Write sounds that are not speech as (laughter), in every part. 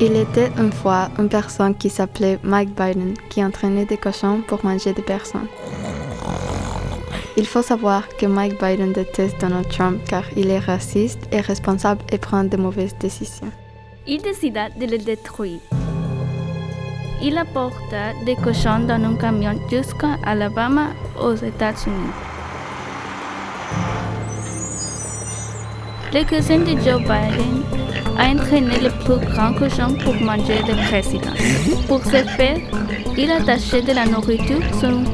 Il était une fois une personne qui s'appelait Mike Biden qui entraînait des cochons pour manger des personnes. Il faut savoir que Mike Biden déteste Donald Trump car il est raciste et responsable et prend de mauvaises décisions. Il décida de le détruire. Il apporta des cochons dans un camion jusqu'à Alabama aux États-Unis. Le cousin de Joe Biden a entraîné le plus grand cochon pour manger le président. Pour ce faire, il a attaché de la nourriture sur une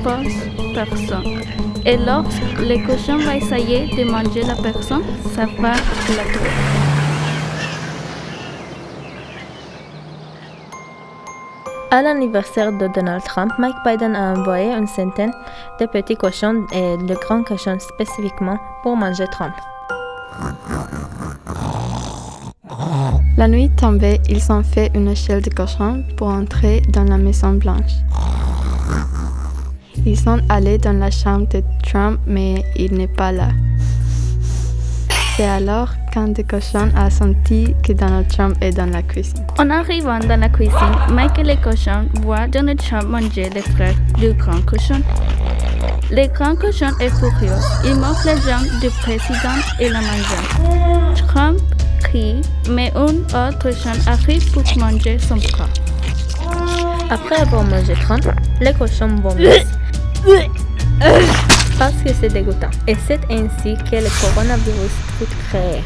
personne. Et lorsque le cochon va essayer de manger la personne, ça va la tuer. À l'anniversaire de Donald Trump, Mike Biden a envoyé une centaine de petits cochons et de grands cochons spécifiquement pour manger Trump. La nuit tombée, ils ont fait une échelle de cochons pour entrer dans la Maison Blanche. Ils sont allés dans la chambre de Trump, mais il n'est pas là. C'est alors qu'un des cochons a senti que Donald Trump est dans la cuisine. En arrivant dans la cuisine, Mike et les cochons voient Donald Trump manger les frères du grand cochon. Le grand cochon est furieux. Il mord les jambes du président et la mange. Trump crie, mais un autre cochon arrive pour manger son bras. Après avoir mangé Trump, les cochons vomissent. (coughs) Parce que c'est dégoûtant. Et c'est ainsi que le coronavirus fut créé.